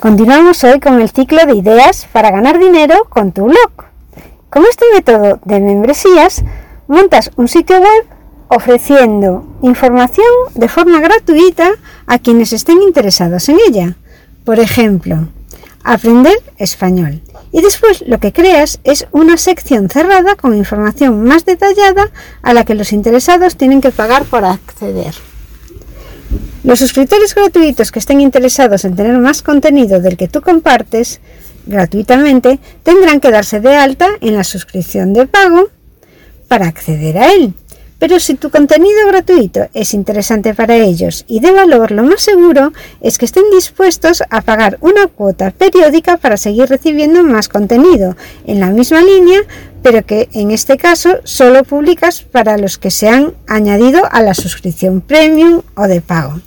Continuamos hoy con el ciclo de ideas para ganar dinero con tu blog. Con este método de membresías montas un sitio web ofreciendo información de forma gratuita a quienes estén interesados en ella. Por ejemplo, aprender español. Y después lo que creas es una sección cerrada con información más detallada a la que los interesados tienen que pagar por acceder. Los suscriptores gratuitos que estén interesados en tener más contenido del que tú compartes gratuitamente tendrán que darse de alta en la suscripción de pago para acceder a él. Pero si tu contenido gratuito es interesante para ellos y de valor, lo más seguro es que estén dispuestos a pagar una cuota periódica para seguir recibiendo más contenido en la misma línea, pero que en este caso solo publicas para los que se han añadido a la suscripción premium o de pago.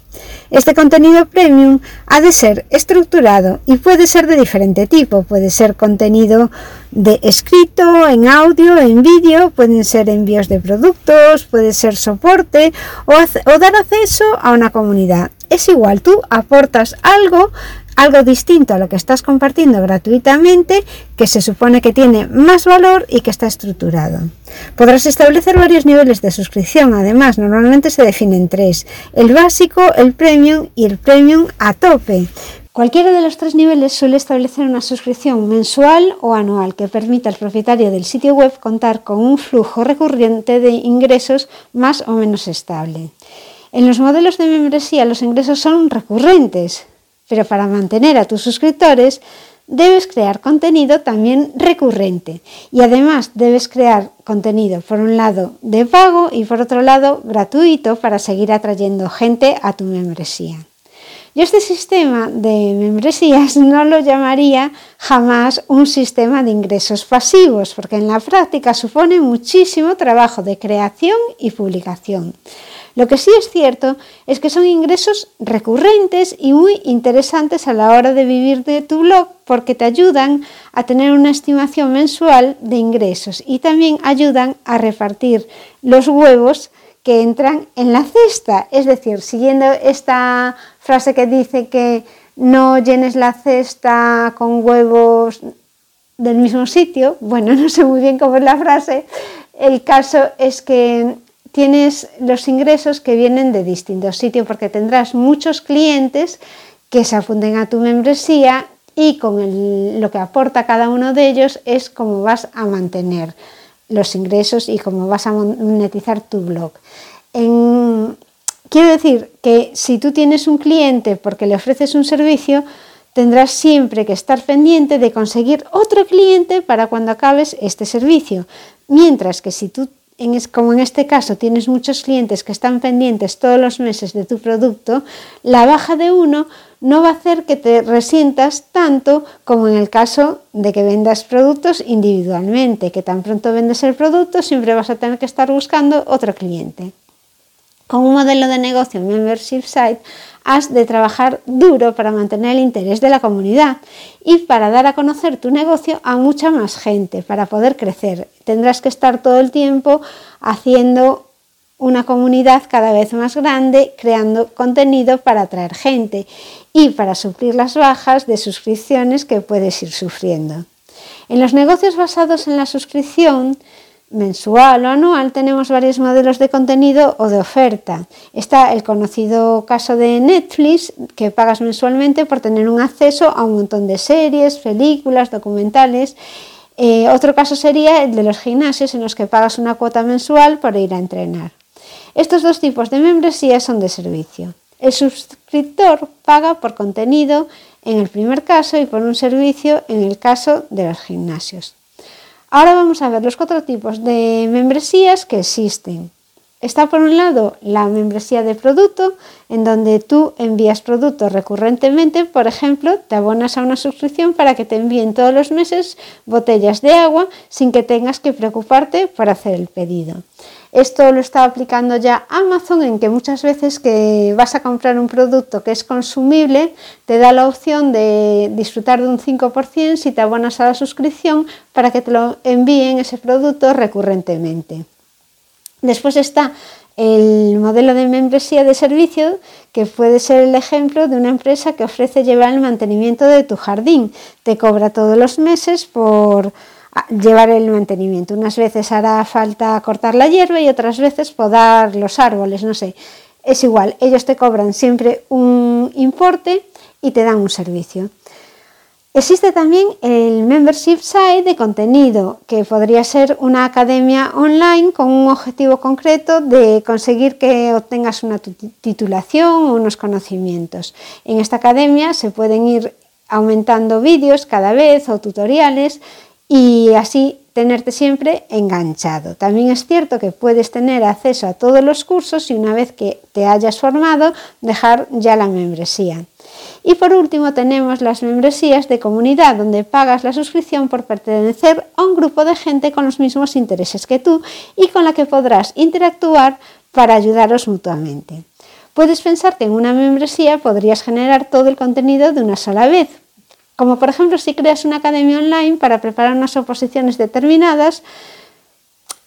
Este contenido premium ha de ser estructurado y puede ser de diferente tipo. Puede ser contenido de escrito, en audio, en vídeo, pueden ser envíos de productos, puede ser soporte o, o dar acceso a una comunidad. Es igual, tú aportas algo algo distinto a lo que estás compartiendo gratuitamente que se supone que tiene más valor y que está estructurado. Podrás establecer varios niveles de suscripción, además normalmente se definen tres, el básico, el premium y el premium a tope. Cualquiera de los tres niveles suele establecer una suscripción mensual o anual que permita al propietario del sitio web contar con un flujo recurrente de ingresos más o menos estable. En los modelos de membresía los ingresos son recurrentes, pero para mantener a tus suscriptores debes crear contenido también recurrente y además debes crear contenido por un lado de pago y por otro lado gratuito para seguir atrayendo gente a tu membresía. Yo este sistema de membresías no lo llamaría jamás un sistema de ingresos pasivos, porque en la práctica supone muchísimo trabajo de creación y publicación. Lo que sí es cierto es que son ingresos recurrentes y muy interesantes a la hora de vivir de tu blog porque te ayudan a tener una estimación mensual de ingresos y también ayudan a repartir los huevos que entran en la cesta. Es decir, siguiendo esta frase que dice que no llenes la cesta con huevos del mismo sitio, bueno, no sé muy bien cómo es la frase, el caso es que tienes los ingresos que vienen de distintos sitios porque tendrás muchos clientes que se afunden a tu membresía y con lo que aporta cada uno de ellos es cómo vas a mantener los ingresos y cómo vas a monetizar tu blog. Quiero decir que si tú tienes un cliente porque le ofreces un servicio, tendrás siempre que estar pendiente de conseguir otro cliente para cuando acabes este servicio. Mientras que si tú como en este caso tienes muchos clientes que están pendientes todos los meses de tu producto, la baja de uno no va a hacer que te resientas tanto como en el caso de que vendas productos individualmente, que tan pronto vendes el producto siempre vas a tener que estar buscando otro cliente. Con un modelo de negocio membership site has de trabajar duro para mantener el interés de la comunidad y para dar a conocer tu negocio a mucha más gente, para poder crecer. Tendrás que estar todo el tiempo haciendo una comunidad cada vez más grande, creando contenido para atraer gente y para suplir las bajas de suscripciones que puedes ir sufriendo. En los negocios basados en la suscripción, mensual o anual tenemos varios modelos de contenido o de oferta. Está el conocido caso de Netflix, que pagas mensualmente por tener un acceso a un montón de series, películas, documentales. Eh, otro caso sería el de los gimnasios en los que pagas una cuota mensual para ir a entrenar. Estos dos tipos de membresía son de servicio. El suscriptor paga por contenido en el primer caso y por un servicio en el caso de los gimnasios. Ahora vamos a ver los cuatro tipos de membresías que existen. Está por un lado la membresía de producto, en donde tú envías productos recurrentemente, por ejemplo, te abonas a una suscripción para que te envíen todos los meses botellas de agua sin que tengas que preocuparte por hacer el pedido. Esto lo está aplicando ya Amazon en que muchas veces que vas a comprar un producto que es consumible, te da la opción de disfrutar de un 5% si te abonas a la suscripción para que te lo envíen ese producto recurrentemente. Después está el modelo de membresía de servicio, que puede ser el ejemplo de una empresa que ofrece llevar el mantenimiento de tu jardín. Te cobra todos los meses por llevar el mantenimiento. Unas veces hará falta cortar la hierba y otras veces podar los árboles, no sé. Es igual, ellos te cobran siempre un importe y te dan un servicio. Existe también el membership site de contenido, que podría ser una academia online con un objetivo concreto de conseguir que obtengas una titulación o unos conocimientos. En esta academia se pueden ir aumentando vídeos cada vez o tutoriales y así tenerte siempre enganchado. También es cierto que puedes tener acceso a todos los cursos y una vez que te hayas formado dejar ya la membresía. Y por último tenemos las membresías de comunidad, donde pagas la suscripción por pertenecer a un grupo de gente con los mismos intereses que tú y con la que podrás interactuar para ayudaros mutuamente. Puedes pensar que en una membresía podrías generar todo el contenido de una sola vez, como por ejemplo si creas una academia online para preparar unas oposiciones determinadas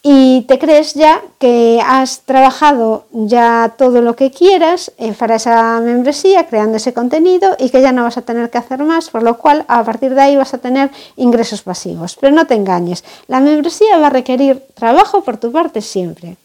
y te crees ya que has trabajado ya todo lo que quieras eh, para esa membresía, creando ese contenido y que ya no vas a tener que hacer más, por lo cual a partir de ahí vas a tener ingresos pasivos. Pero no te engañes, la membresía va a requerir trabajo por tu parte siempre.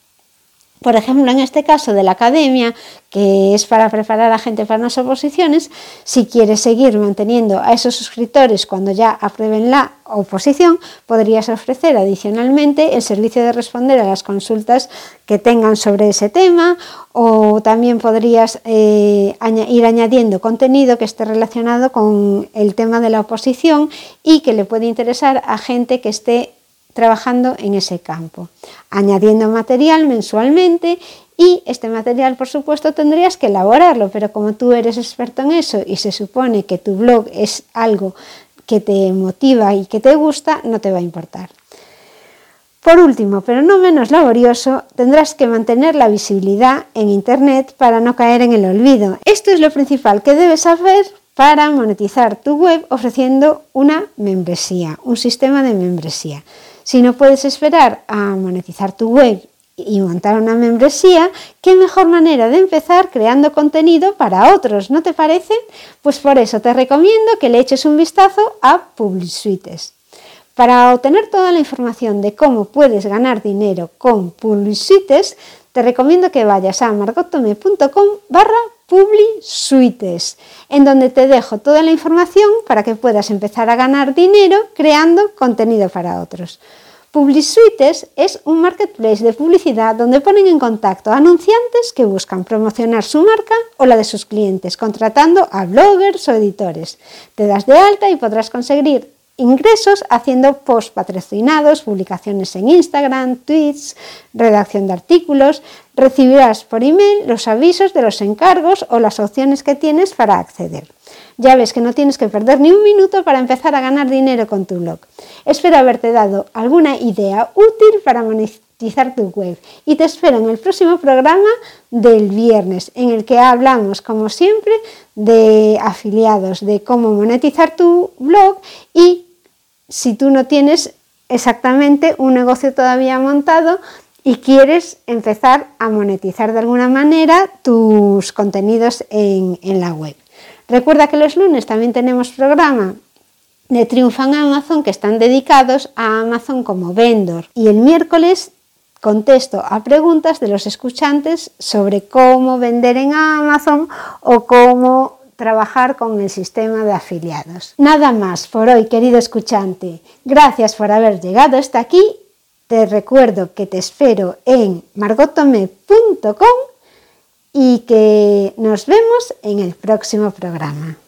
Por ejemplo, en este caso de la academia, que es para preparar a gente para unas oposiciones, si quieres seguir manteniendo a esos suscriptores cuando ya aprueben la oposición, podrías ofrecer adicionalmente el servicio de responder a las consultas que tengan sobre ese tema o también podrías eh, ir añadiendo contenido que esté relacionado con el tema de la oposición y que le puede interesar a gente que esté trabajando en ese campo, añadiendo material mensualmente y este material, por supuesto, tendrías que elaborarlo, pero como tú eres experto en eso y se supone que tu blog es algo que te motiva y que te gusta, no te va a importar. Por último, pero no menos laborioso, tendrás que mantener la visibilidad en Internet para no caer en el olvido. Esto es lo principal que debes saber para monetizar tu web ofreciendo una membresía, un sistema de membresía. Si no puedes esperar a monetizar tu web y montar una membresía, ¿qué mejor manera de empezar creando contenido para otros? ¿No te parece? Pues por eso te recomiendo que le eches un vistazo a PubliSuites. Para obtener toda la información de cómo puedes ganar dinero con PubliSuites, te recomiendo que vayas a margotome.com barra PubliSuites, en donde te dejo toda la información para que puedas empezar a ganar dinero creando contenido para otros. PubliSuites es un marketplace de publicidad donde ponen en contacto a anunciantes que buscan promocionar su marca o la de sus clientes, contratando a bloggers o editores. Te das de alta y podrás conseguir ingresos haciendo posts patrocinados, publicaciones en Instagram, tweets, redacción de artículos. Recibirás por email los avisos de los encargos o las opciones que tienes para acceder. Ya ves que no tienes que perder ni un minuto para empezar a ganar dinero con tu blog. Espero haberte dado alguna idea útil para monetizar tu web y te espero en el próximo programa del viernes en el que hablamos como siempre de afiliados, de cómo monetizar tu blog y si tú no tienes exactamente un negocio todavía montado y quieres empezar a monetizar de alguna manera tus contenidos en, la web. Recuerda que los lunes también tenemos programa de Triunfan Amazon que están dedicados a Amazon como vendor y el miércoles contesto a preguntas de los escuchantes sobre cómo vender en Amazon o cómo trabajar con el sistema de afiliados. Nada más por hoy, querido escuchante. Gracias por haber llegado hasta aquí. Te recuerdo que te espero en margotome.com y que nos vemos en el próximo programa.